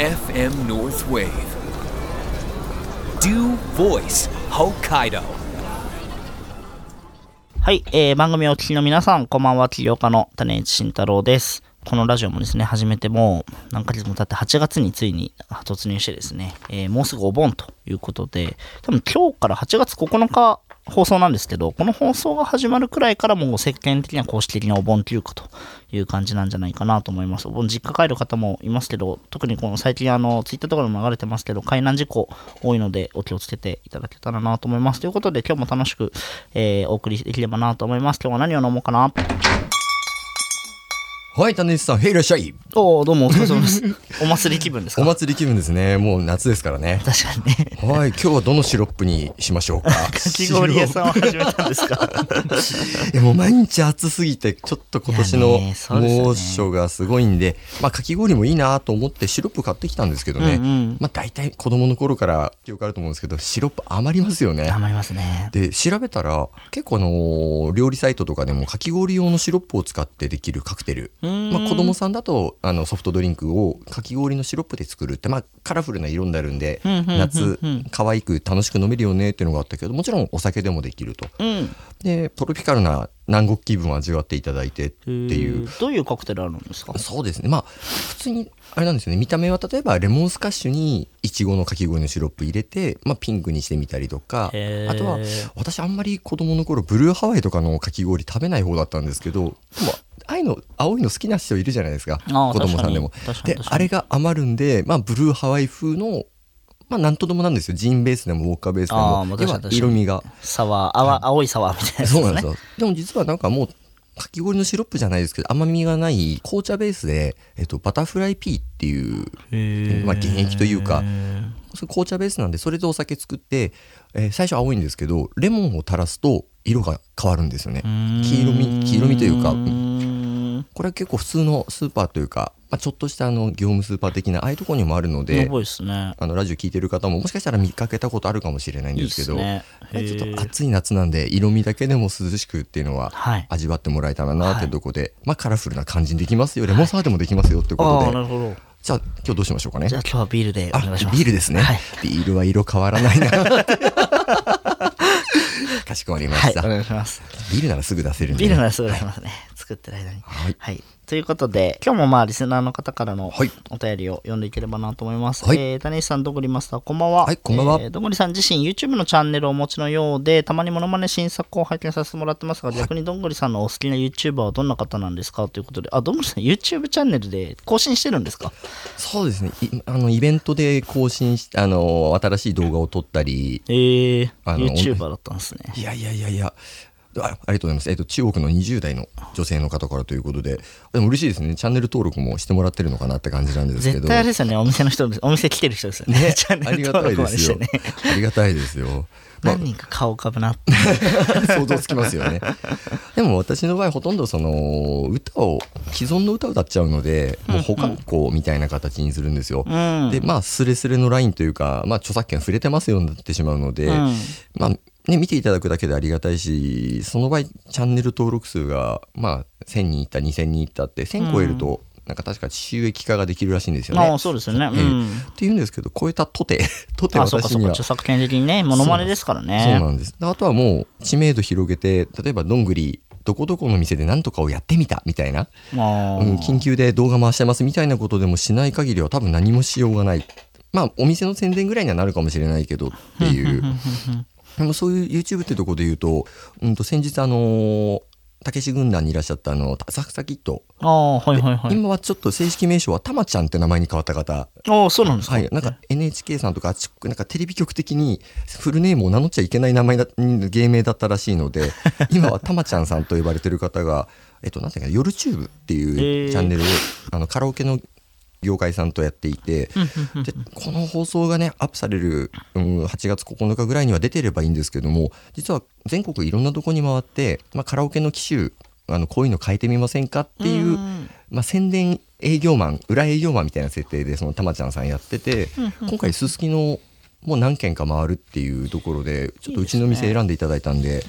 FM North Wave. Do Voice Hokkaido. はい、えー、番組をお聞きの皆さん、こんばんは、起業家の種市慎太郎です。このラジオもですね、始めてもう何ヶ月も経って8月についに突入してですね、えーもうすぐお盆ということで、多分今日から8月9日放送なんですけど、この放送が始まるくらいからもう世間的には公式的なお盆休暇という感じなんじゃないかなと思います。お盆実家帰る方もいますけど、特にこの最近あの、ツイッターとかでも流れてますけど、海難事故多いのでお気をつけていただけたらなと思います。ということで今日も楽しく、えーお送りできればなと思います。今日は何を飲もうかなはい、種市さん、へいいらっしゃい。おおどうもお疲れ様です。お祭り気分ですか？お祭り気分ですね。もう夏ですからね。確かにね。はい、今日はどのシロップにしましょうか？かき氷屋さんを始めたんですか？えもう毎日暑すぎて、ちょっと今年の猛暑がすごいんで、まあ、かき氷もいいなと思ってシロップ買ってきたんですけどね。うんうんまあ、大体子供の頃から記憶あると思うんですけど、シロップ余りますよね。余りますね。で調べたら結構あの料理サイトとかでもかき氷用のシロップを使ってできるカクテル、まあ、子供さんだとあのソフトドリンクをかき氷のシロップで作るって、まあ、カラフルな色になるんで夏可愛く楽しく飲めるよねっていうのがあったけどもちろんお酒でもできると。うん。でトロピカルな南国気分を味わっていただいてっていう。どういうカクテルあるんですか？そうですね。まあ普通にあれなんですよね。見た目は例えばレモンスカッシュにいちごのかき氷のシロップ入れて、まあ、ピンクにしてみたりとかあとは私あんまり子供の頃ブルーハワイとかのかき氷食べない方だったんですけどでもああいうの青いの好きな人いるじゃないですか。子供さんでも。であれが余るんで、まあ、ブルーハワイ風のまあなんとでもなんですよ。ジンベースでもウォッカベースでも色味が。サワー、あわ青いサワーみたいなやつそうなんね。ですよ。でも実はなんかもうかき氷のシロップじゃないですけど甘みがない紅茶ベースで、えっと、バタフライピーっていうまあ、原液というか紅茶ベースなんでそれでお酒作って、えー最初青いんですけどレモンを垂らすと色が変わるんですよね。黄色み黄色みというかうーん。これは結構普通のスーパーというか、まあ、ちょっとしたあの業務スーパー的なああいうところにもあるのやでね。あのラジオ聞いてる方ももしかしたら見かけたことあるかもしれないんですけどすね。はいちょっと暑い夏なんで色味だけでも涼しくっていうのははい。味わってもらえたらなっていうところで、まあカラフルな感じにできますよレモンサワーでもできますよってことで、なるほど。じゃあ今日どうしましょうかねじゃあ今日はビールでおあ願いします。ビールですね、はい。ビールは色変わらないな かしこまりまはい、した、お願いします。ビールならすぐ出せるんでビールならすぐ出しますね。作ってる間に。はいはい。ということで、今日もまあ、リスナーの方からのはいお便りを読んでいければなと思います。はいえー、種石さん、どんぐりマスター、こんばんは。はいこんばんはえーどんぐりさん自身、YouTube のチャンネルをお持ちのようで、たまにモノマネ新作を拝見させてもらってますが、逆にどんぐりさんのお好きな YouTuber はどんな方なんですか？ということで、あ、どんぐりさん、YouTube チャンネルで更新してるんですか？そうですねいあのイベントで更新しあの新しい動画を撮ったりえー、YouTuber だったんですね。いやいやいやいやあありがとうございます、えっと中国の20代の女性の方からということで。でも嬉しいですね。チャンネル登録もしてもらってるのかなって感じなんですけど。絶対あれですよね、お店の人お店来てる人ですよね。ねチャンネルありがた登録いですよ。までしてね。ありがたいですよ。まあ何人か顔浮かぶなって。想像つきますよね。でも私の場合ほとんどその歌を既存の歌を歌っちゃうのでもう保管庫みたいな形にするんですよ、うん。でまあスレスレのラインというか、まあ、著作権触れてますようになってしまうので、うん。まあね、見ていただくだけでありがたいしその場合チャンネル登録数が、まあ、1000人いった2000人いったって1000超えると、なんか確か収益化ができるらしいんですよね。ああ、そうですよね。うええん。っていうんですけど超えたとて とて私には著作権的にね、モノマネですからそうね。なんです。あとはもう知名度広げて例えばどんぐりどこどこの店で何とかをやってみたみたいな、まあ、うん、緊急で動画回してますみたいなことでもしない限りは多分何もしようがないまあお店の宣伝ぐらいにはなるかもしれないけどっていう でもそういう YouTube ってとこで言うと,、うん、と先日あのーたけし軍団にいらっしゃったあの浅草キッド、ああ、はいはいはい。今はちょっと正式名称はたまちゃんって名前に変わった方ああ、そうなんですか。はい、なんか NHK さんとかあっちなんかテレビ局的にフルネームを名乗っちゃいけない名前だ芸名だったらしいので 今はたまちゃんさんと呼ばれてる方が、えっと、なんていうか夜チューブっていうチャンネルをあのカラオケの業界さんとやっていてでこの放送がねアップされる、うん、8月9日ぐらいには出てればいいんですけども実は全国いろんなとこに回って、まあ、カラオケの機種あのこういうの変えてみませんかっていう、まあ、宣伝営業マン裏営業マンみたいな設定でそのたまちゃんさんやってて今回すすきのもう何軒か回るっていうところでちょっとうちの店選んでいただいたんで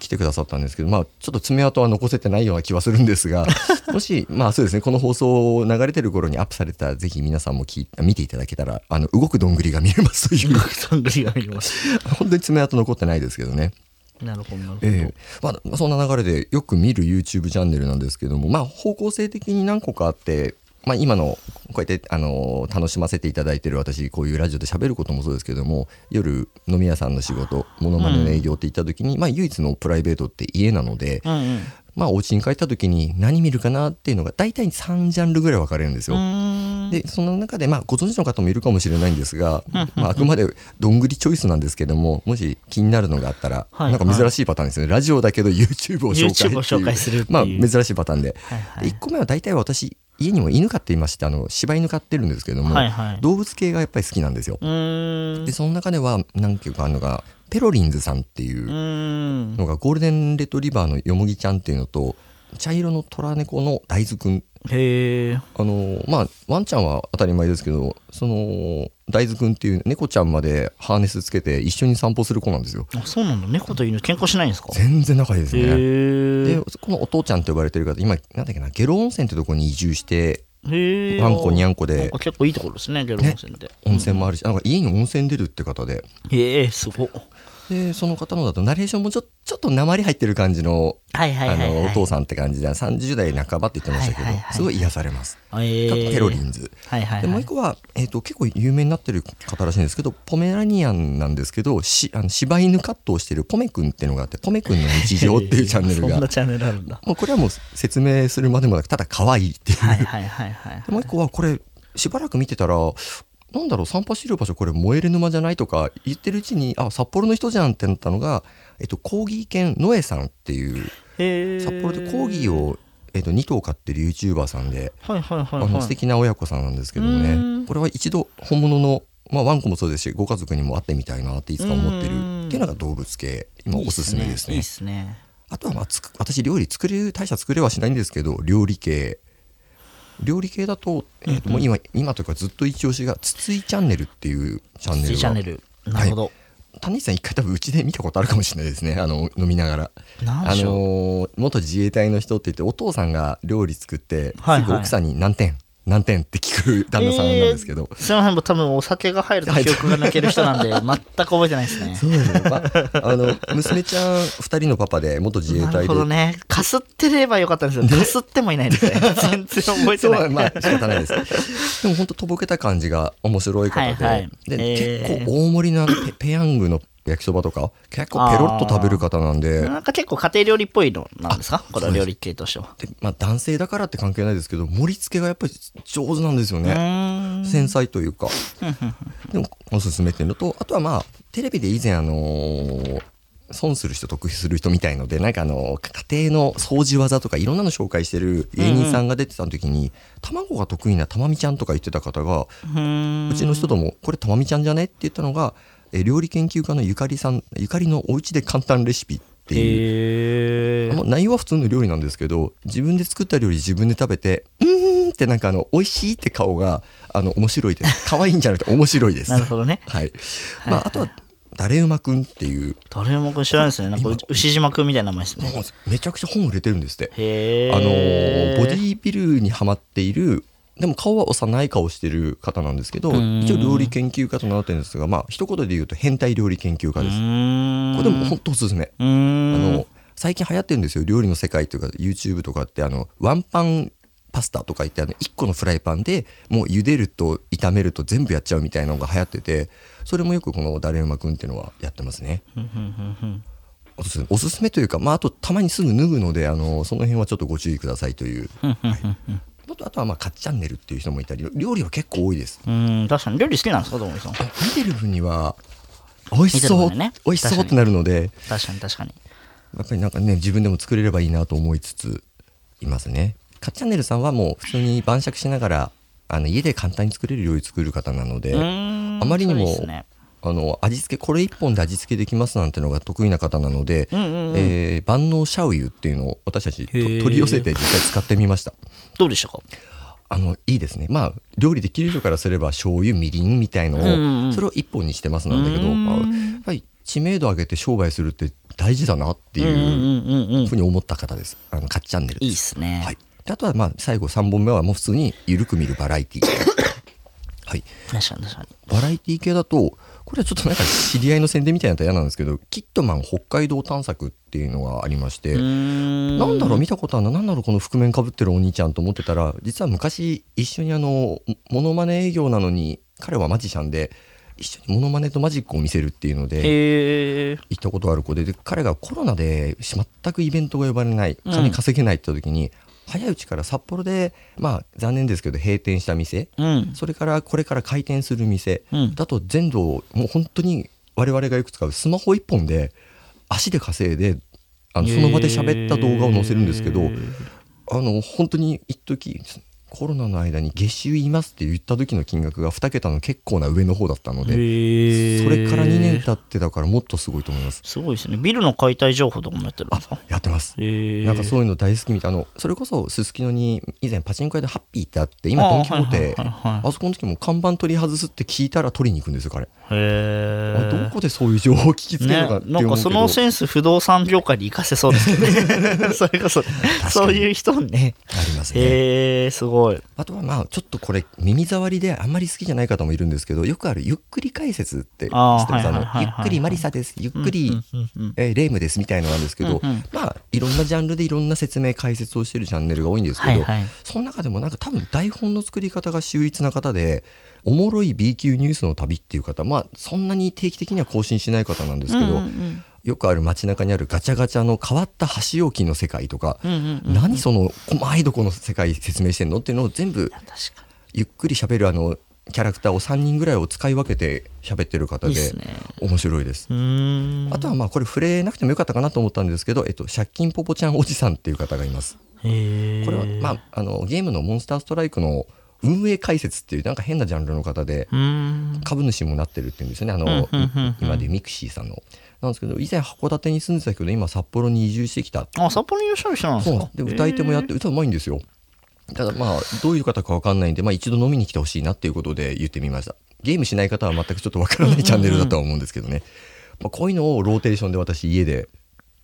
来てくださったんですけどまあちょっと爪痕は残せてないような気はするんですが もしまあそうですねこの放送流れてる頃にアップされたらぜひ皆さんも聞い見ていただけたらあの動くどんぐりが見れますという。どんぐりが見れます。本当に爪痕残ってないですけどね。なるほどなるほど、ええ。まあ、そんな流れでよく見る YouTube チャンネルなんですけども、まあ、方向性的に何個かあって、まあ、今のこうやって、あの楽しませていただいてる私こういうラジオで喋ることもそうですけども夜飲み屋さんの仕事モノマネの営業って言った時に、まあ、唯一のプライベートって家なので、うんうん。まあ、お家に帰った時に何見るかなっていうのが大体3ジャンルぐらい分かれるんですよ。でその中で、まあ、ご存知の方もいるかもしれないんですが、まあ、あくまでどんぐりチョイスなんですけどももし気になるのがあったら、はい。なんか珍しいパターンですね、ラジオだけど YouTube を紹介 YouTube を紹介するまあ、珍しいパターンで,、はいはい。で1個目は大体私家にも犬飼っていましてあの柴犬飼ってるんですけども、はいはい。動物系がやっぱり好きなんですよ。でその中では何ていうかあるのがペロリンズさんっていうのがゴールデンレトリバーのよもぎちゃんっていうのと茶色の虎猫の大豆くん。へえあのまあワンちゃんは当たり前ですけどその大豆くんっていう猫ちゃんまでハーネスつけて一緒に散歩する子なんですよ。あそうなんだ。猫と犬喧嘩しないんですか？全然仲いいですへねえでこのお父ちゃんって呼ばれてる方今なんだっけな下呂温泉ってとこに移住してワンコにゃんこでか結構いいところですねゲロ温泉で、温泉もあるし、なんか家に温泉出るって方で。へえすごっでその方のだとナレーションもちょちょっと鉛入ってる感じのはいはいあのお父さんって感じで30代半ばって言ってましたけど、はいはいはいすごい癒されます。えー、ペロリンズ。はいはいはい。でもう一個は、えー、と結構有名になってる方らしいんですけどポメラニアンなんですけどしあの柴犬カットをしてるポメくんっていうのがあってポメくんの日常っていうチャンネル そんが これはもう説明するまでもなくただ可愛いっていう、はいはいはいはい。でもう一個はこれしばらく見てたらなんだろう散歩してる場所これ燃える沼じゃないとか言ってるうちにあ札幌の人じゃんってなったのが、えっと、コーギー犬ノエさんっていう札幌でコーギーを、えっと、2頭飼ってる YouTuber さんではいはいはいあはい。の素敵な親子さんなんですけどもうねん。これは一度本物の、まあ、ワンコもそうですしご家族にも会ってみたいなっていつか思ってる。うん。っていうのが動物系。今おすすめですね。いいっすね。あとはまあつく私料理作れ大した作れはしないんですけど料理系料理系だと,、えーともう今今というかずっと一押しが「筒井チャンネル」っていうチャンネルが。チャンネル。なるほど、谷口さん一回多分うちで見たことあるかもしれないですねあの飲みながら。あのー元自衛隊の人って言ってお父さんが料理作って、はいはい。すぐ奥さんに何点何点って聞く旦那さんなんですけど、すいませんもう多分お酒が入ると記憶が抜ける人なんで 全く覚えてないですね。そうですね、まあ、あの娘ちゃん2人のパパで元自衛なる隊でほどね。かすってればよかったんですけどかすってもいないですね 全然覚えてない。そうまあ仕方ないです。でも本当とぼけた感じが面白い方で,、はいはい。でえー。結構大盛りなペペヤングの焼きそばとか？結構ペロッと食べる方なんで。なんか結構家庭料理っぽいのなんですか？これは料理系としては。で、まあ、男性だからって関係ないですけど盛り付けがやっぱり上手なんですようね繊細というか。でもおすすめっていうのとあとはまあテレビで以前あのー損する人得する人みたいのでなんかあの家庭の掃除技とかいろんなの紹介してる芸人さんが出てた時に、卵が得意なたまみちゃんとか言ってた方がうちの人ともこれたまみちゃんじゃね？って言ったのがえ料理研究家のゆかりさんゆかりのお家で簡単レシピっていう。内容は普通の料理なんですけど自分で作った料理自分で食べてうーんってなんかあの美味しいって顔があの面白いです。可愛いんじゃなくて面白いです。なるほどね。はい。まああとは誰馬くんっていう。誰も知らないですね。なんか牛島くんみたいな名前ですね。めちゃくちゃ本売れてるんですって。へえあのーボディービルにハマっているでも顔は幼い顔してる方なんですけどん。一応料理研究家と名乗ってるんですがまあ一言で言うと変態料理研究家うです。これでも本当おすすめ。あの最近流行ってるんですよ。料理の世界というか YouTube とかってあのワンパンパスタとか言ってあの1個のフライパンでもう茹でると炒めると全部やっちゃうみたいなのが流行っててそれもよくこの「だれうまくん」っていうのはやってますね。おすすめ。おすすめというか、まあ、あとたまにすぐ脱ぐのであのその辺はちょっとご注意くださいという、はい、あとあとはまあカッチャンネルっていう人もいたり料理は結構多いです。うーん確かに。料理好きなんですかともりさん。見てる分には美味しそう、ね。美味しそうってなるので確かに確かに。やっぱりなんかね自分でも作れればいいなと思いつついますね。カッチャンネルさんはもう普通に晩酌しながらあの家で簡単に作れる料理作る方なのであまりにもあの味付けこれ一本で味付けできますなんてのが得意な方なので、んうんうん。えー万能シャウユっていうのを私たち取り寄せて実際使ってみました。どうでしたか？あのいいですね。まあ料理できる人からすれば醤油みりんみたいのを、うんうんそれを一本にしてますなんだけど、うん。あやっぱり知名度上げて商売するって大事だなっていうふうに思った方です。あのカッチャンネルいいっすね。はい、であとはまあ最後3本目はもう普通に緩く見るバラエティ はい。確かに確かに。バラエティ系だとこれはちょっとなんか知り合いの宣伝みたいなのと嫌なんですけどキットマン北海道探索っていうのがありまして、ん。なんだろう見たことあるななんだろうこの覆面かぶってるお兄ちゃんと思ってたら実は昔一緒にあのモノマネ営業なのに彼はマジシャンで一緒にモノマネとマジックを見せるっていうので行ったことある子でで彼がコロナで全くイベントが呼ばれないうん金稼げないって言った時に、早いうちから札幌でまあ残念ですけど閉店した店。うん。それからこれから開店する店、うん。だと全土もう本当に我々がよく使うスマホ一本で足で稼いであのその場で喋った動画を載せるんですけど、あの本当に一時コロナの間に月収言いますって言った時の金額が2桁の結構な上の方だったので、それから2年経ってだからもっとすごいと思います。すごいですね。ビルの解体情報とかもやってるんですか？やってます。なんかそういうの大好きみたい。なあのそれこそすすきのに以前パチンコ屋でハッピーってあって今ドン・キホーテあそこの時も看板取り外すって聞いたら取りに行くんですよ彼、へあえどこでそういう情報を聞きつけるねのかって思うけど、なんかそのセンス不動産業界に活かせそうですけどね。それこそそういう人ね。ありますね。へえすごい。あとはまあちょっとこれ耳障りであんまり好きじゃない方もいるんですけどよくあるゆっくり解説って知ってます？ゆっくりマリサです。ゆっくり、えーレイムですみたいのなんですけど、うんうん。まあいろんなジャンルでいろんな説明解説をしてるチャンネルが多いんですけど、はいはい。その中でもなんか多分台本の作り方が秀逸な方でおもろい B 級ニュースの旅っていう方まあそんなに定期的には更新しない方なんですけど、うんうんうん。よくある街中にあるガチャガチャの変わった箸置きの世界とか、うんうんうん何その細いとこの世界説明してんのっていうのを全部ゆっくり喋るあのキャラクターを3人ぐらいを使い分けて喋ってる方で面白いです。にうーん。あとはまあこれ触れなくてもよかったかなと思ったんですけど、えっと、借金ポポちゃんおじさんっていう方がいます。これは、まあ、あのゲームのモンスターストライクの運営解説っていうなんか変なジャンルの方で株主もなってるっていうんですよね。あの、今でミクシーさんの。なんですけど以前函館に住んでたけど今札幌に移住してきたあ札幌にいらっしゃる人なんですか？そうで歌い手もやって歌うまいんですよ。ただまあどういう方か分かんないんで、まあ、一度飲みに来てほしいなっていうことで言ってみました。ゲームしない方は全くちょっと分からないチャンネルだとは思うんですけどね、まあ、こういうのをローテーションで私家で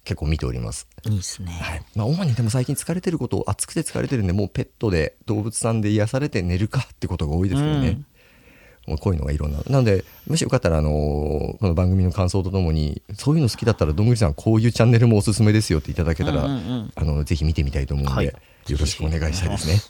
結構見ております。いいですね。はい。まあ、主にでも最近疲れてること暑くて疲れてるんでもうペットで動物さんで癒されて寝るかってことが多いですけどね、もうこういうのがいろんな。なのでもしよかったら、あのーこの番組の感想とともにそういうの好きだったらどんぐりさんこういうチャンネルもおすすめですよっていただけたら、うんうんうん。あのぜひ見てみたいと思うんで、はい。よろしくお願いしたいですね。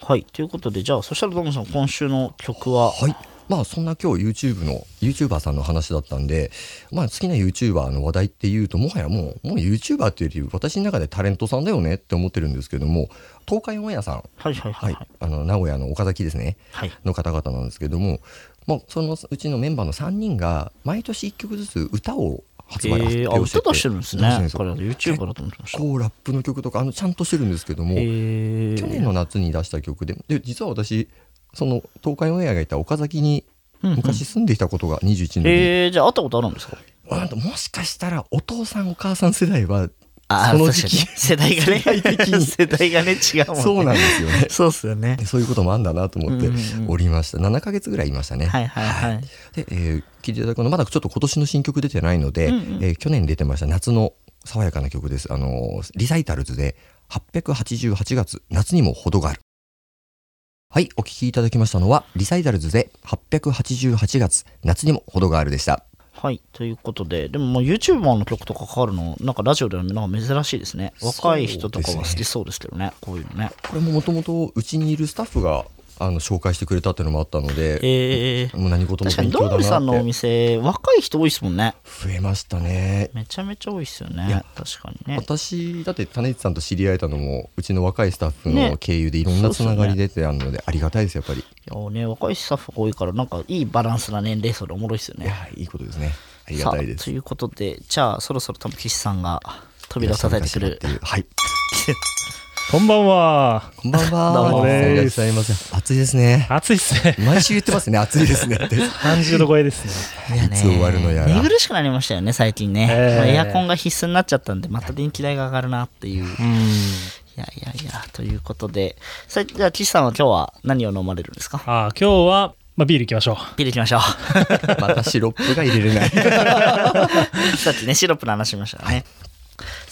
はい。ということでじゃあそしたらどうもさん今週の曲は？はいまあそんな今日 YouTube の YouTuber さんの話だったんで、まあ、好きな YouTuber の話題っていうともはやもうもう YouTuber っていうより私の中でタレントさんだよねって思ってるんですけども東海オンエアさん。はいはいははい。いはい、あの名古屋の岡崎ですね、はい。の方々なんですけども、まあ、そのうちのメンバーの3人が毎年1曲ずつ歌を発売、発表してて。歌出してるんですね。出してるんですよ彼は YouTuber だと思ってましたこうラップの曲とかあのちゃんとしてるんですけども、えー、去年の夏に出した曲でで実は私その東海オンエアがいた岡崎に昔住んでいたことが21年に、えー、じゃあ会ったことあるんですか？なんともしかしたらお父さんお母さん世代はあその時期世代がね。世代がね 違うもんね。そうなんですよね。そうっすよね。でそういうこともあんだなと思っておりました、7ヶ月ぐらいいましたね。はいはいはい。で、えー聞いていただくのはまだちょっと今年の新曲出てないので、うえー去年出てました夏の爽やかな曲です。あのーリサイタルズで888月夏にも程があるはいお聴きいただきましたのはリサイタルズで888月夏にも程があるでした。はいということででももう YouTuber の曲とかかかるのなんかラジオではなんか珍しいですね。若い人とかは好きそうですけどねこういうのね。これももともとうちにいるスタッフがあの紹介してくれたっていうのもあったので、えー、もう何事も確かに勉強だどんぐりさんのおなって店若い人多いですもんね。増えましたね。めちゃめちゃ多いですよいねや確かにね。私だって種市さんと知り合えたのもうちの若いスタッフね。の経由でいろんなつながり出てあるのでありがたいですやっぱり。いやね若いスタッフが多いからなんかいいバランスな年齢層でおもろいですよね。いやいいことですね。ありがたいです。ということでじゃあそろそろ多分岸さんが扉を叩いてくるはい こんばんは。こんばんは どうもいらっしゃいませ暑いですね暑いっすね。毎週言ってますね暑いですねって30度超えですね。いつ終わるのやら寝苦しくなりましたよね最近ね、エアコンが必須になっちゃったんでまた電気代が上がるなっていういうん。やいやいや、ということで、さじゃあ、岸さんは今日は何を飲まれるんですか？あー今日は、まあ、ビールいきましょう。ビールいきましょう。またシロップが入れれない さっきね、シロップの話しましたね。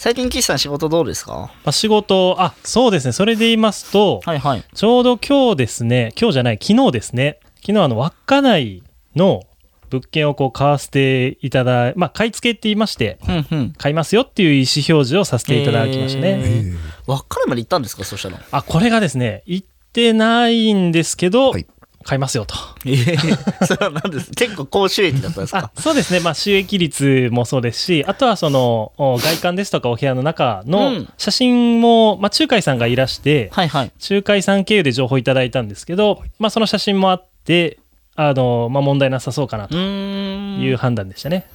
最近、岸さん仕事どうですか？まあ、仕事、あそうですね、それで言いますと、はいはい。ちょうど今日ですね、今日じゃない、昨日ですね、昨日あの稚内の物件をこう買わせていただいまあ、買い付けって言いまして、うんうん。買いますよっていう意思表示をさせていただきましたね。えー稚内まで行ったんですかそしたら？あ、これがですね、行ってないんですけど、はい買いますよと。えー、それは何です結構高収益だったんですあかそうですね、まあ、収益率もそうですし、あとはそのお外観ですとかお部屋の中うのん写真も、まあ、仲介さんがいらして、はいはい。仲介さん経由で情報いただいたんですけど、まあ、その写真もあって、あのまあ、問題なさそうかなうと。いう判断でしたね。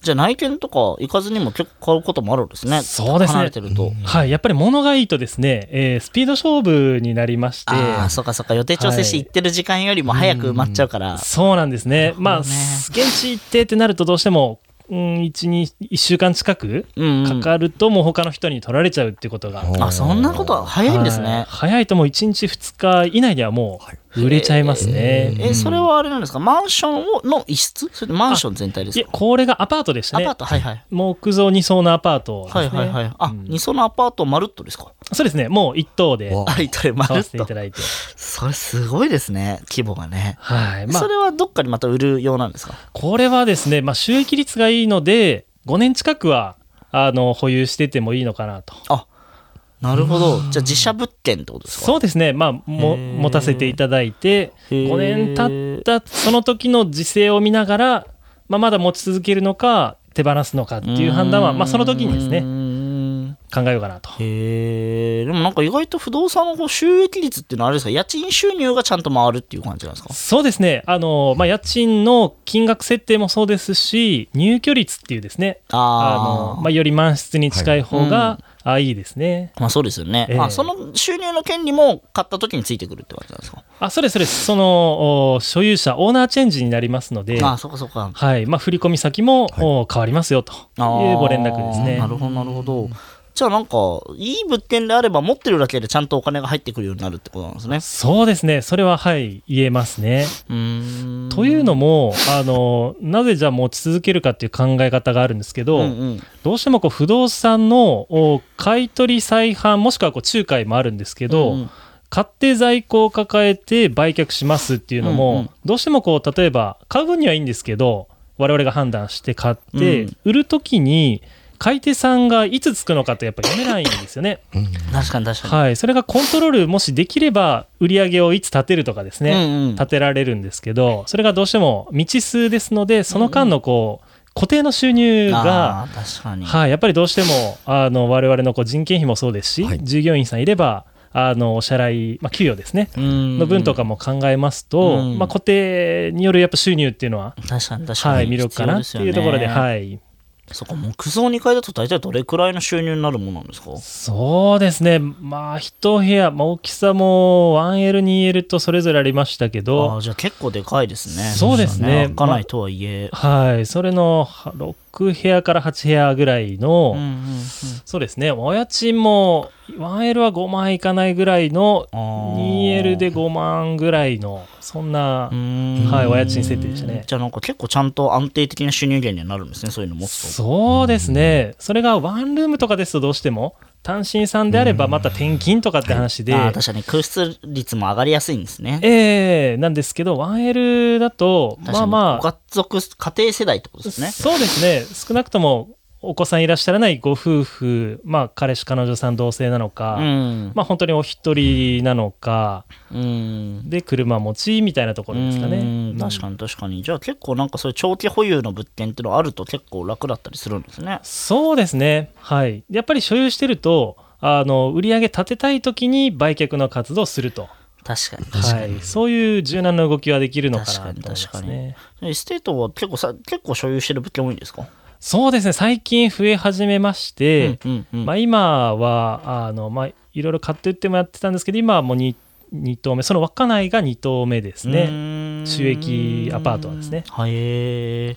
じゃあ内見とか行かずにも結構買うこともあるんですね。そうですね離れてると。はい、やっぱり物がいいとですね、えースピード勝負になりまして、ああ、そっかそっか。予定調整して行ってる時間よりも早く埋まっちゃうから。そうなんですね。まあ、現地行ってってなるとどうしても、うん、1、2、1週間近くうん、うん。かかるともう他の人に取られちゃうっていうことが。あ、そんなことは早いんですはいね。早いともう1日2日以内にはもう売れちゃいますね。え、それはあれなんですか？マンションをの一室？それとマンション全体ですいやかこれがアパートでしたねアパー。ト？はいはい。木造2層のアパートですね。はいはいはい。あ、うん二層のアパートまるっとですか？そうですね。もう1棟でわあ、いたれまるっと。せていただいて。それすごいですね。規模がね。はい。まあそ、れはどっかにまた売るようなんですか？これはですね、まあ、収益率がいいので、5年近くは、あの、保有しててもいいのかなと。あ、なるほど。じゃあ自社物件ってことですか？そうですね。まあ、も、持たせていただいて、へー5年経ったその時の時勢を見ながら、まあ、まだ持ち続けるのか、手放すのかっていう判断は、まあ、その時にですね、ね。考えようかなと。へえ。でもなんか意外と不動産のこう収益率っていうのはあれですか？家賃収入がちゃんと回るっていう感じなんですか？そうですね。あの、まあ、家賃の金額設定もそうですし、入居率っていうですね、ああの、まあ、より満室に近い方が、あいいですね。まあそうですよね。ええあその収入の権利も買った時についてくるって感じなんですか？あ、そうです、そうです。その、お所有者、オーナーチェンジになりますので、あそっかそっか。はい。まあ、振込先も、お変わりますよというご連絡ですねな。るほどなるほど。じゃあなんかいい物件であれば持ってるだけでちゃんとお金が入ってくるようになるってことなんですね。そうですね。それは、はい、言えますね。うーん。というのも、あの、なぜじゃあ持ち続けるかっていう考え方があるんですけど、うんうんどうしてもこう不動産のお買い取り再販もしくはこう仲介もあるんですけど、うんうん買って在庫を抱えて売却しますっていうのも、うんうんどうしてもこう例えば買う分にはいいんですけど我々が判断して買って、うん売る時に買い手さんがいつつくのかってやっぱ読めないんですよね。確かに確かに。はい、それがコントロールもしできれば売り上げをいつ立てるとかですね、うんうん。立てられるんですけどそれがどうしても未知数ですのでその間のこう固定の収入が、あー確かに。はい、やっぱりどうしてもあの我々のこう人件費もそうですし、はい。従業員さんいればあのお支払い、まあ、給与ですね、うんの分とかも考えますと、うん。まあ、固定によるやっぱ収入っていうのは、確かに確かに。はい、魅力かなっていうところで、い。はい、そっか、木造2階だと大体どれくらいの収入になるものなんですか？そうですね、まあ、一部屋、まあ、大きさも 1L、2L とそれぞれありましたけあど、あ、じゃあ結構でかいですね。そうですね。開かないとはいえ。はい、それのは6部屋から8部屋ぐらいの、うんうんうん。そうですね、お家賃も 1L は5万いかないぐらいの、あー 2L で5万ぐらいの、そんなはいお家賃設定でしたね。じゃあなんか結構ちゃんと安定的な収入源にはなるんですね、そういうの持つと。そうですね、それがワンルームとかですとどうしても、単身さんであればまた転勤とかって話で、ああ、確かに。空室率も上がりやすいんですね。ええなんですけど、1L だと、まあまご家族、家庭世代ってことあ、ですね。そうですね、少なくともお子さんいらっしゃらないご夫婦、まあ、彼氏、彼女さん同性なのか、うん。まあ、本当にお一人なのか、うん。で、車持ちみたいなところですかね。うん確かに確かに。じゃあ結構なんかそういう長期保有の物件っていうのあると結構楽だったりするんですね。そうですね、はい。やっぱり所有してると、あの売り上げ立てたいときに売却の活動をすると、確かに確かに。はい、そういう柔軟な動きはできるのかなと確かに思います確かにね。エステートは結構さ結構所有してる物件多いんですか？そうですね、最近増え始めまして、うんうんまあ、今はあの、まあ、いろいろ買って売ってもやってたんですけど、今はもう 2, 2棟目、その稚内が2棟目ですね。収益アパートはですね。はい。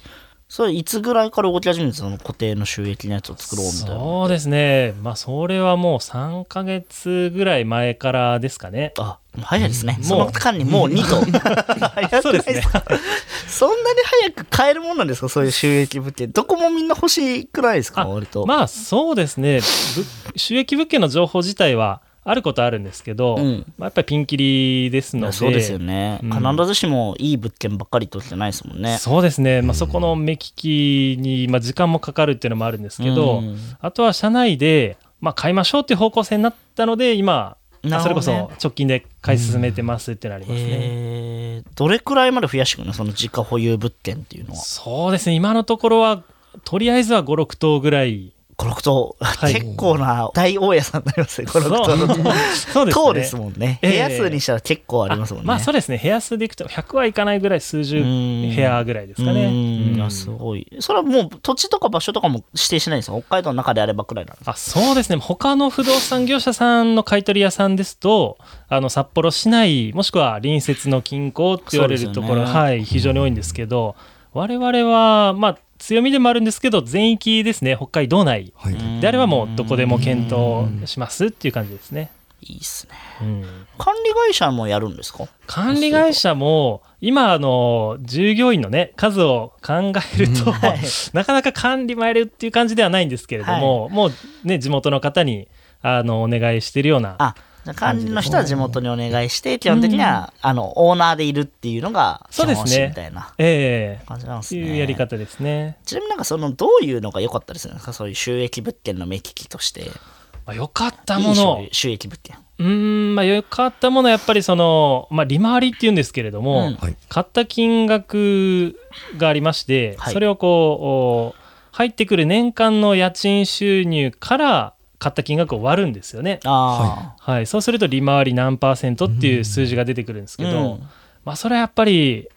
それいつぐらいから動き始めてその？固定の収益のやつを作ろうみたいな。そうですね。まあそれはもう3ヶ月ぐらい前からですかね。あ早いですね、うん。その間にもう。2棟早くないそうですね。そんなに早く買えるもんなんですか？そういう収益物件。どこもみんな欲しいくらいですか？あ割と、まあそうですね。ぶ収益物件の情報自体はあることあるんですけど、うん。まあ、やっぱりピンキリですのでそうですよね、うん。必ずしもいい物件ばっかりとじゃないですもんね。そうですね、まあ、そこの目利きに、まあ、時間もかかるっていうのもあるんですけど、うん。あとは社内で、まあ、買いましょうっていう方向性になったので今、なるそれこそ直近で買い進めてますっていうのありますね。えー。どれくらいまで増やしていくの？その自家保有物件っていうのは。そうですね。今のところはとりあえずは56棟ぐらい56棟、はい。結構な大大家さんになりますね56棟のそうそうですね。棟ですもんね。部え。え屋数にしたら結構ありますもんね。まあそうですね。部屋数でいくと100はいかないぐらい数十部屋ぐらいですかね。すごい。それはもう土地とか場所とかも指定しないんですか？北海道の中であればくらいなんですか？あそうですね。他の不動産業者さんの買い取り屋さんですとあの札幌市内もしくは隣接の近郊って言われるところ、ね。はい、非常に多いんですけど我々はまあ強みでもあるんですけど全域ですね北海道内。はい。であればもうどこでも検討しますっていう感じですね。いいっすね。うん。管理会社もやるんですか？管理会社も今あの従業員のね数を考えると、はい。なかなか管理もやるっていう感じではないんですけれども、もうね地元の方にあのお願いしてるような管理の人は地元にお願いして基本的には、あのオーナーでいるっていうのが基本そうですね。みたいなええ。感じなんですね。っていうやり方ですね。ちなみになんかそのどういうのが良かったりするんですか？そういう収益物件の目利きとして。まあ、良かったいいもの収収益物件。うーんまあ良かったものはやっぱりその、まあ、利回りっていうんですけれども、うん。はい。買った金額がありまして、はい。それをこうお入ってくる年間の家賃収入から買った金額を割るんですよね。あはい、そうすると利回り何パーセントっていう数字が出てくるんですあ、けど、うん。まあ、それはやっぱり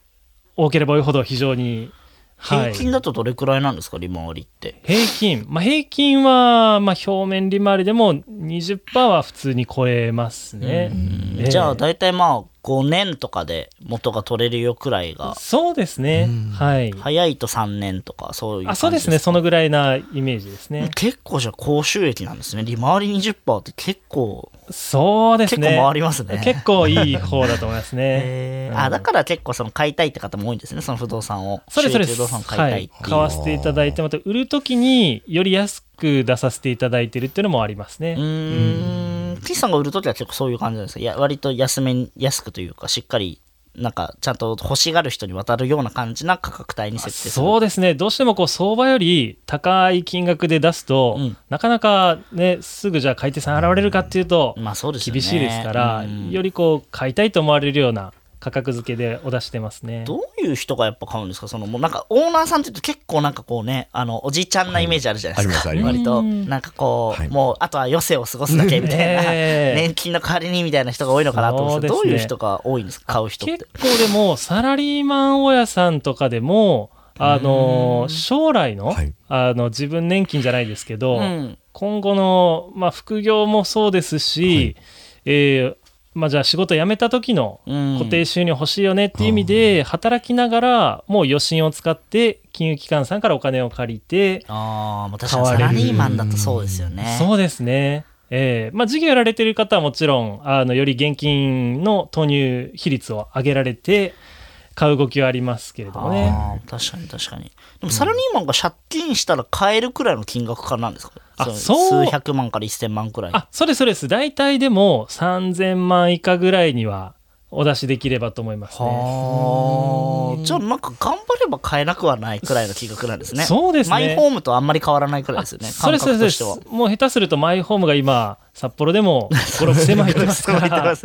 多ければ多いほど非常に、はい、平均だとどれくらいなんですか利回りって？平均、まあ、平均は、まあ、表面利回りでも20%は普通に超えますね。ええじゃあ大体まあ5年とかで元が取れるよくらいがそうですね。はい。早いと3年とかそういう感じあそうですね。そのぐらいなイメージですね。結構じゃあ高収益なんですね利回り20%って結構そうですね。結構回りますね結構いい方だと思いますね。あだから結構その買いたいって方も多いんですねその不動産をそうですそう不動産を買いたいっていう、買わせていただいてまた売るときにより安く出させていただいてるっていうのもありますね。うーん。岸さんが売るときは結構そういう感じなんですか？いや割と安めに安くというかしっかりなんかちゃんと欲しがる人に渡るような感じな価格帯に設定する。そうですね。どうしてもこう相場より高い金額で出すと、うん。なかなかねすぐじゃあ買い手さん現れるかっていうとまあそうですよね。厳しいですから、うん。よりこう買いたいと思われるような価格付けでお出してますね。どういう人がやっぱ買うんですか？そのもうなんかオーナーさんって言うと結構なんかこうねあのおじいちゃんなイメージあるじゃないですか、はいあります。あ割と。うん。なんかこう、はい。もうあとは余生を過ごすだけみたいな、ええ年金の代わりにみたいな人が多いのかなと思うんですけどどういう人が多いんですか？買う人って。結構でもサラリーマン親さんとかでもあの将来の,、はい。あの自分年金じゃないですけど、うん。今後の、まあ、副業もそうですし、えーまあ、じゃあ仕事辞めた時のうん固定収入欲しいよねっていう意味で働きながらもう余震を使って金融機関さんからお金を借りて、ああ確かにサラリーマンだとそうですよね。そうですね。えーまあ、事業やられてる方はもちろんあのより現金の投入比率を上げられて買う動きはありますけれどもね。確かに確かに。でもサラリーマンが借金したら買えるくらいの金額感なんですか？あのそう数百万から一千万くらい。あそうですそうです大体でも3000万以下ぐらいにはお出しできればと思いますね。はあ。じゃあなんか頑張れば買えなくはないくらいの金額なんですね。そうですねマイホームとあんまり変わらないくらいですよね。そうですそうです。もう下手するとマイホームが今札幌でも 5 6千万入ってますからよね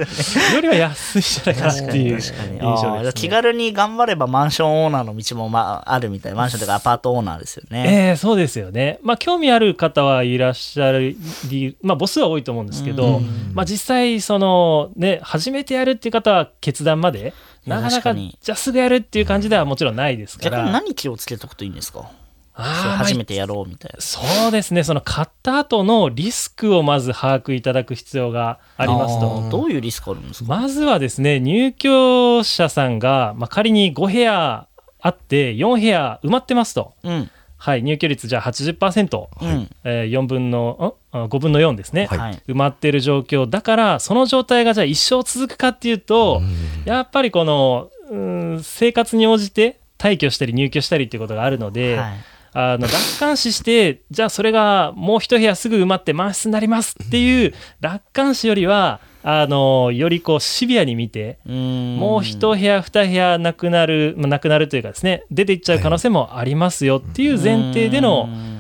よりは安いんじゃないかなっていう印確かに象ね。気軽に頑張ればマンションオーナーの道も、まあ、あるみたいなマンションとかアパートオーナーですよね。ええそうですよね。まあ興味ある方はいらっしゃるり、まあ母数は多いと思うんですけど、まあ実際そのね初めてやるっていう方は決断までなかなかじゃあすぐやるっていう感じではもちろんないですか逆にら。何気をつけておくといいんですか？初めてやろうみたいな。そうですね。その買った後のリスクをまず把握いただく必要がありますあと。ーどういうリスクあるんですか？まずはですね入居者さんが、まあ、仮に5部屋あって4部屋埋まってますと、うん。はい、入居率じゃあ80%、うん。えー4分のん？あ5分の4ですね、はい。はい。埋まってる状況だからその状態がじゃあ一生続くかっていうと、やっぱりこのうん生活に応じて退去したり入居したりっていうことがあるので、はいあの楽観視してじゃあそれがもう一部屋すぐ埋まって満室になりますっていう楽観視よりはあのよりこうシビアに見てうん。もう一部屋二部屋なくなる、まあ、なくなるというかですね出ていっちゃう可能性もありますよっていう前提でのうん。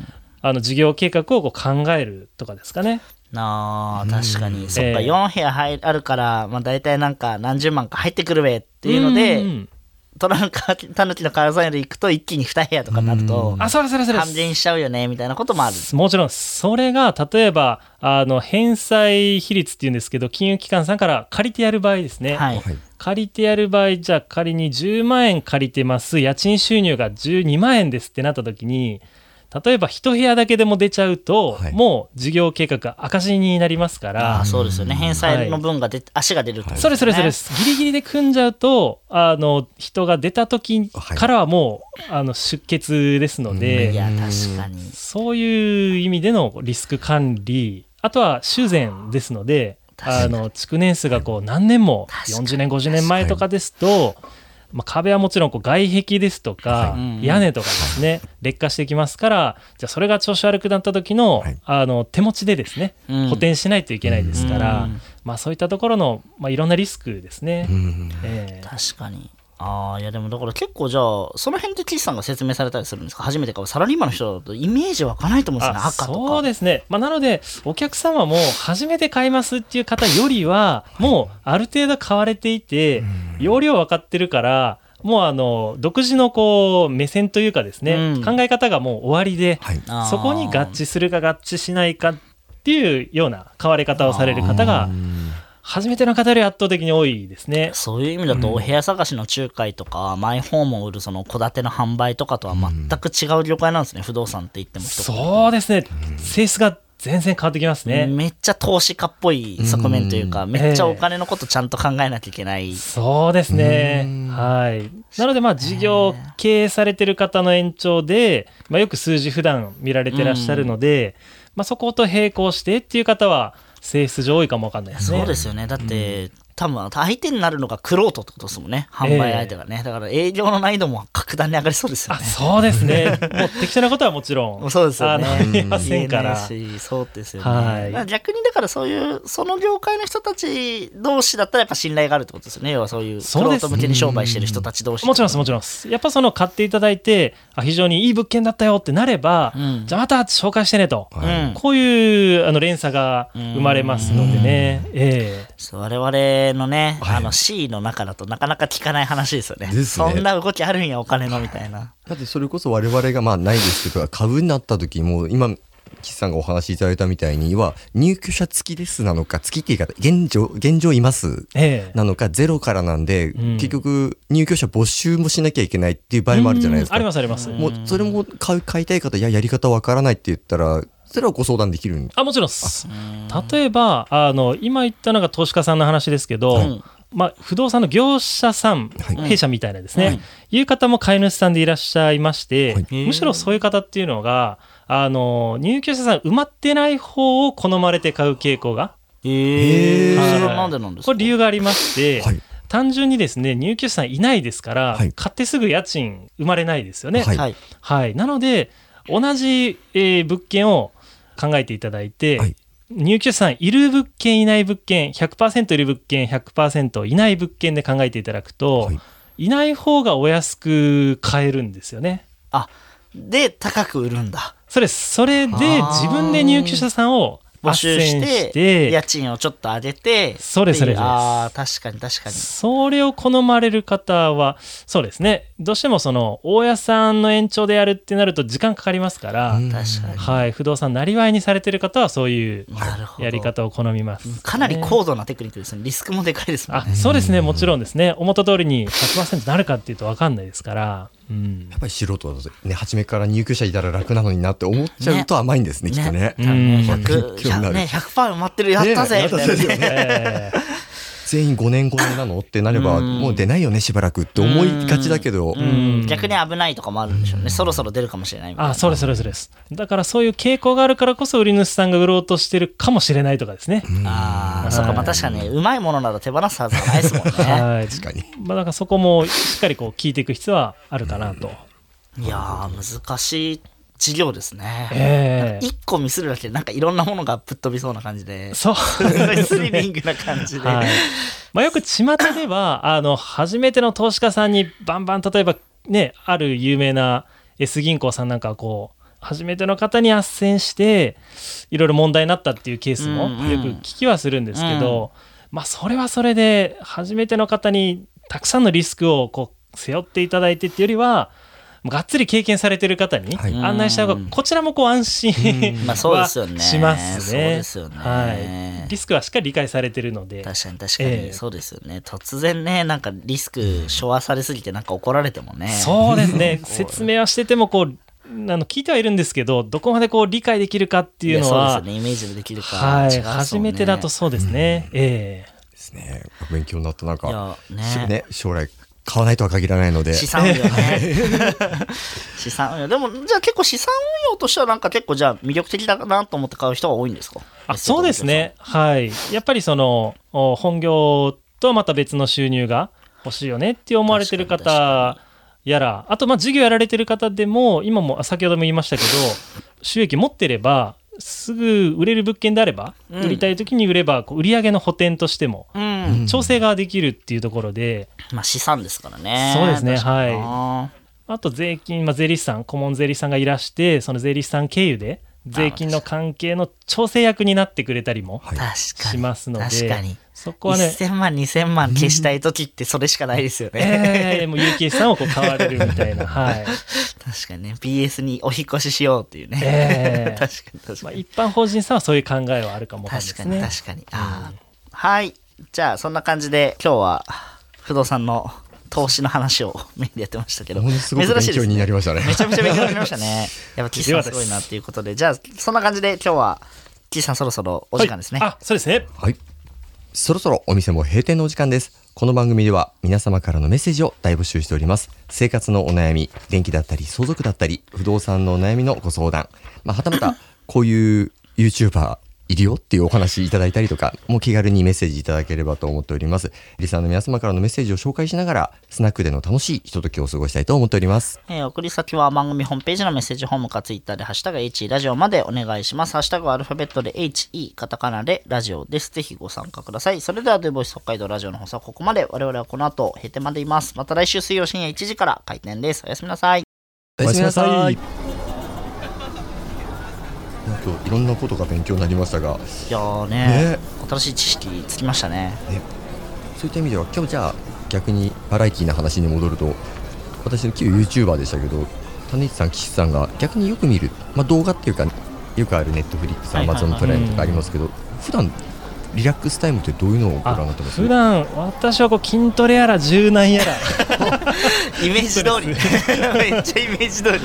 あの事業計画をこう考えるとかですかね。なあ確かに、そっかええ。4部屋入あるから、まあ、大体なんか何十万か入ってくるべっていうので、んトランカタヌキのカさんより行くと一気に2部屋とかになるとあそれそれそれ。半減しちゃうよねみたいなこともある。もちろん。それが例えばあの返済比率っていうんですけど金融機関さんから借りてやる場合ですね、はい、はい。借りてやる場合じゃあ仮に10万円借りてます。家賃収入が12万円ですってなった時に例えば一部屋だけでも出ちゃうと、はい。もう事業計画が赤字になりますかあらあそうですよね。返済の分が出て、足が出るとそれそれそれ。ねですギリギリで組んじゃうとあの人が出た時からはもう、あの出血ですので、いや確かに。そういう意味でのリスク管理。あとは修繕ですのであの築年数がこう何年も確かに。40年50年前とかですと、まあ、壁はもちろんこう外壁ですとか、い。屋根とかですね劣化してきますからじゃあそれが調子悪くなった時の,、はい。あの手持ちでですね、うん。補填しないといけないですから、うんまあ、そういったところの、まあ、いろんなリスクですね。うん。ええ。確かにああいやでもだから結構じゃあその辺で岸さんが説明されたりするんですか？初めて買うサラリーマンの人だとイメージ湧かないと思うんですよねあ赤とか。そうですね、まあ、なのでお客様も初めて買いますっていう方よりはもうある程度買われていて容量分かってるからもうあの独自のこう目線というかですね、うん。考え方がもう終わりで、はい。そこに合致するか合致しないかっていうような買われ方をされる方が初めての方より圧倒的に多いですね。そういう意味だとお部屋探しの仲介とか、マイホームを売るその戸建ての販売とかとは全く違う業界なんですね、不動産って言ってもそうですね、性質が全然変わってきますね。めっちゃ投資家っぽい側面というか、めっちゃお金のことちゃんと考えなきゃいけない、そうですね。はい。なので、まあ、事業を経営されてる方の延長で、まあ、よく数字普段見られてらっしゃるので、まあ、そこと並行してっていう方は、性質上多いかもわかんないですね。そうですよねだって、多分相手になるのがクロートってことですもんね。販売相手がね、だから営業の難易度も格段に上がりそうですよあ、ねそうですね。もう適当なことはもちろん。そうですよね。あませんから。そうですよね、はい。逆にだからそういうその業界の人たち同士だったらやっぱ信頼があるってことですよね。要はそういうクロート向けに商売してる人たち同士もちろんです、もちろんです。やっぱその買っていただいて、あ非常にいい物件だったよってなれば、うん。じゃあまた紹介してねと。うんこういうあの連鎖が生まれますのでね。ええ。そう我々のね、あの C の中だとなかなか聞かない話ですよね。ね。そんな動きあるんやお金のみたいな。だってそれこそ我々がまあないですけど株になった時も今岸さんがお話しいただいたみたいには入居者付きですなのか付きって言い方現状現状いますええ。なのかゼロからなんで、ん。結局入居者募集もしなきゃいけないっていう場合もあるじゃないですか。ありますあります。もうそれも買いたい方いややり方わからないって言ったらそれはご相談できるんあもちろんです。例えばあの今言ったのが投資家さんの話ですけど、はい。まあ、不動産の業者さん、はい。弊社みたいなですね、はい。い、う方も買い主さんでいらっしゃいまして、はい。むしろそういう方っていうのがあの入居者さん埋まってない方を好まれて買う傾向がええへー。それはなんでなんですか？これ理由がありまして、はい。単純にですね入居者さんいないですから、はい。買ってすぐ家賃生まれないですよね。はい。はい。はい、なので同じ、えー物件を考えていただいて、はい。入居者さんいる物件いない物件100%いる物件100%いない物件で考えていただくと、はい。い、ない方がお安く買えるんですよね。あで高く売るんだ。それそれで自分で入居者さんを募集して家賃をちょっと上げてそれそれそれああ確かに確かに。それを好まれる方はそうですねどうしてもその大家さんの延長でやるってなると時間かかりますから、うん。確かに。はい、不動産なりわいにされてる方はそういうやり方を好みます。かなり高度なテクニックですね。リスクもでかいですもんあねそうですね、もちろんですね、思った通りに100%なるかっていうと分かんないですから、うん。やっぱり素人だとね初めから入居者いたら楽なのになって思っちゃうと甘いんですねきっとね。うん 100, 勉強になる。ね100%埋まってるやったぜ全員5年5年なの？ってなればうん。もう出ないよねしばらくって思いがちだけど。うん。逆に危ないとかもあるんでしょうね。そろそろ出るかもしれないみたいな。あ、そうです、そうです、そうです。だからそういう傾向があるからこそ売り主さんが売ろうとしてるかもしれないとかですね。ああそうかまあ確かにうまいものなら手放すはずはないですもんね。はい。確かに。まあ、だからそこもしっかりこう聞いていく必要はあるかなと。いやー難しい事業ですね。ええ。一個ミスるだけでなんかいろんなものがぶっ飛びそうな感じで。そう。スリリングな感じで、はい。まあ、よく巷ではあの初めての投資家さんにバンバン例えばねある有名な S 銀行さんなんかはこう初めての方に斡旋していろいろ問題になったっていうケースもうんうん。よく聞きはするんですけど、まあそれはそれで初めての方にたくさんのリスクをこう背負っていただいてっていうよりはがっつり経験されてる方にはい。案内した方がこちらもこう安心まあそうですよね。はしますそうね。ですよね。はい。リスクはしっかり理解されてるので。確かに確かに、ええ。そうですよね。突然ねなんかリスク昭和されすぎてなんか怒られてもね。そうですね。説明はしててもこうあの聞いてはいるんですけどどこまでこう理解できるかっていうのやはそうですよね。イメージでできるかはい。初めてだとそうですね、えですね。勉強になった。なんかね。しね将来買わないとは限らないので。資産運用ね。資産運用。でもじゃあ結構資産運用としてはなんか結構じゃあ魅力的だなと思って買う人が多いんですか？あそうですね。はい。やっぱりそのお本業とまた別の収入が欲しいよねって思われてる方やらあとまあ事業やられてる方でも今も先ほども言いましたけど収益持ってればすぐ売れる物件であれば、うん。売りたい時に売ればこう売上の補填としてもうん、調整ができるっていうところで、まあ資産ですからね。そうですね確かにな。あと税金、まあ、税理士さん、顧問税理士さんがいらして、その税理士さん経由で、税金の関係の調整役になってくれたりもしに。ますので、確かにそこはね、1000万2000万消したい時ってそれしかないですよね、えー、もう有形資産をこう買われるみたいな、はい。確かにね。BS にお引っ越ししようっていうね、えー。確かに確まあ、かに、一般法人さんはそういう考えはあるかもわかんないで確かにすね。確かに。あー。はい。じゃあそんな感じで今日は不動産の投資の話をメインでやってましたけど。ものすごく勉強になりましたね。めちゃめちゃ勉強になりましたね。やっぱ 岸さんすごいなっていうことで。じゃあそんな感じで今日は岸さんそろそろお時間ですね、はい。あ、そうですね。はい。そろそろお店も閉店のお時間です。この番組では皆様からのメッセージを大募集しております。生活のお悩み、電気だったり、相続だったり、不動産のお悩みのご相談、まあ、はたまた、こういう YouTuber いるよっていうお話いただいたりとか、もう気軽にメッセージいただければと思っております。リスナーの皆様からのメッセージを紹介しながら、スナックでの楽しいひとときを過ごしたいと思っております。えー送り先は番組ホームページのメッセージホームかツイッターでハッシュタグ HE ラジオまでお願いします。ハッシュタグはアルファベットで HE カタカナでラジオです。ぜひご参加ください。それではデボイス北海道ラジオの放送はここまで。我々はこの後閉店までいます。また来週水曜深夜1時から開店です。おやすみなさい。おやすみなさい。今日いろんなことが勉強になりましたが、いやーねね。新しい知識つきましたね。そういった意味では今日じゃあ逆にバラエティーな話に戻ると私の旧 YouTuber でしたけど種市さん岸さんが逆によく見る、まあ、動画っていうかよくあるネットフリックスアマゾンプライムとかありますけど普段リラックスタイムってどういうのをご覧になってます？普段私はこう筋トレやら柔軟やら イメージ通り。めっちゃイメージ通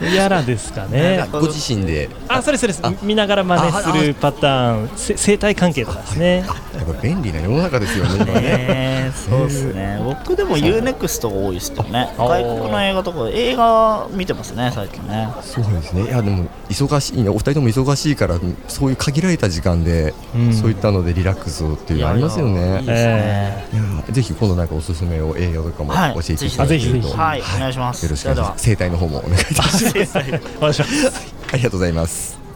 り。やらですかね。ご自身であ、そうですそうですあ。見ながら真似あするパターン、せ生態関係とかですね。やっぱ便利な世の中ですよね今ねねそうですね。僕でも UNEXT が多いですけどね。あ外国の映画とか映画見てますね、最近ね。そうですねいやでも忙しいねお二人とも忙しいからそういう限られた時間で、うんそういったのでリラックスをっていうのありますよね。ぜひ今度なんかおすすめを映画とかもはい教えていただけると、はい、お願いします。よろしくお願いします。生態の方もお願いいたします。ありがとうございます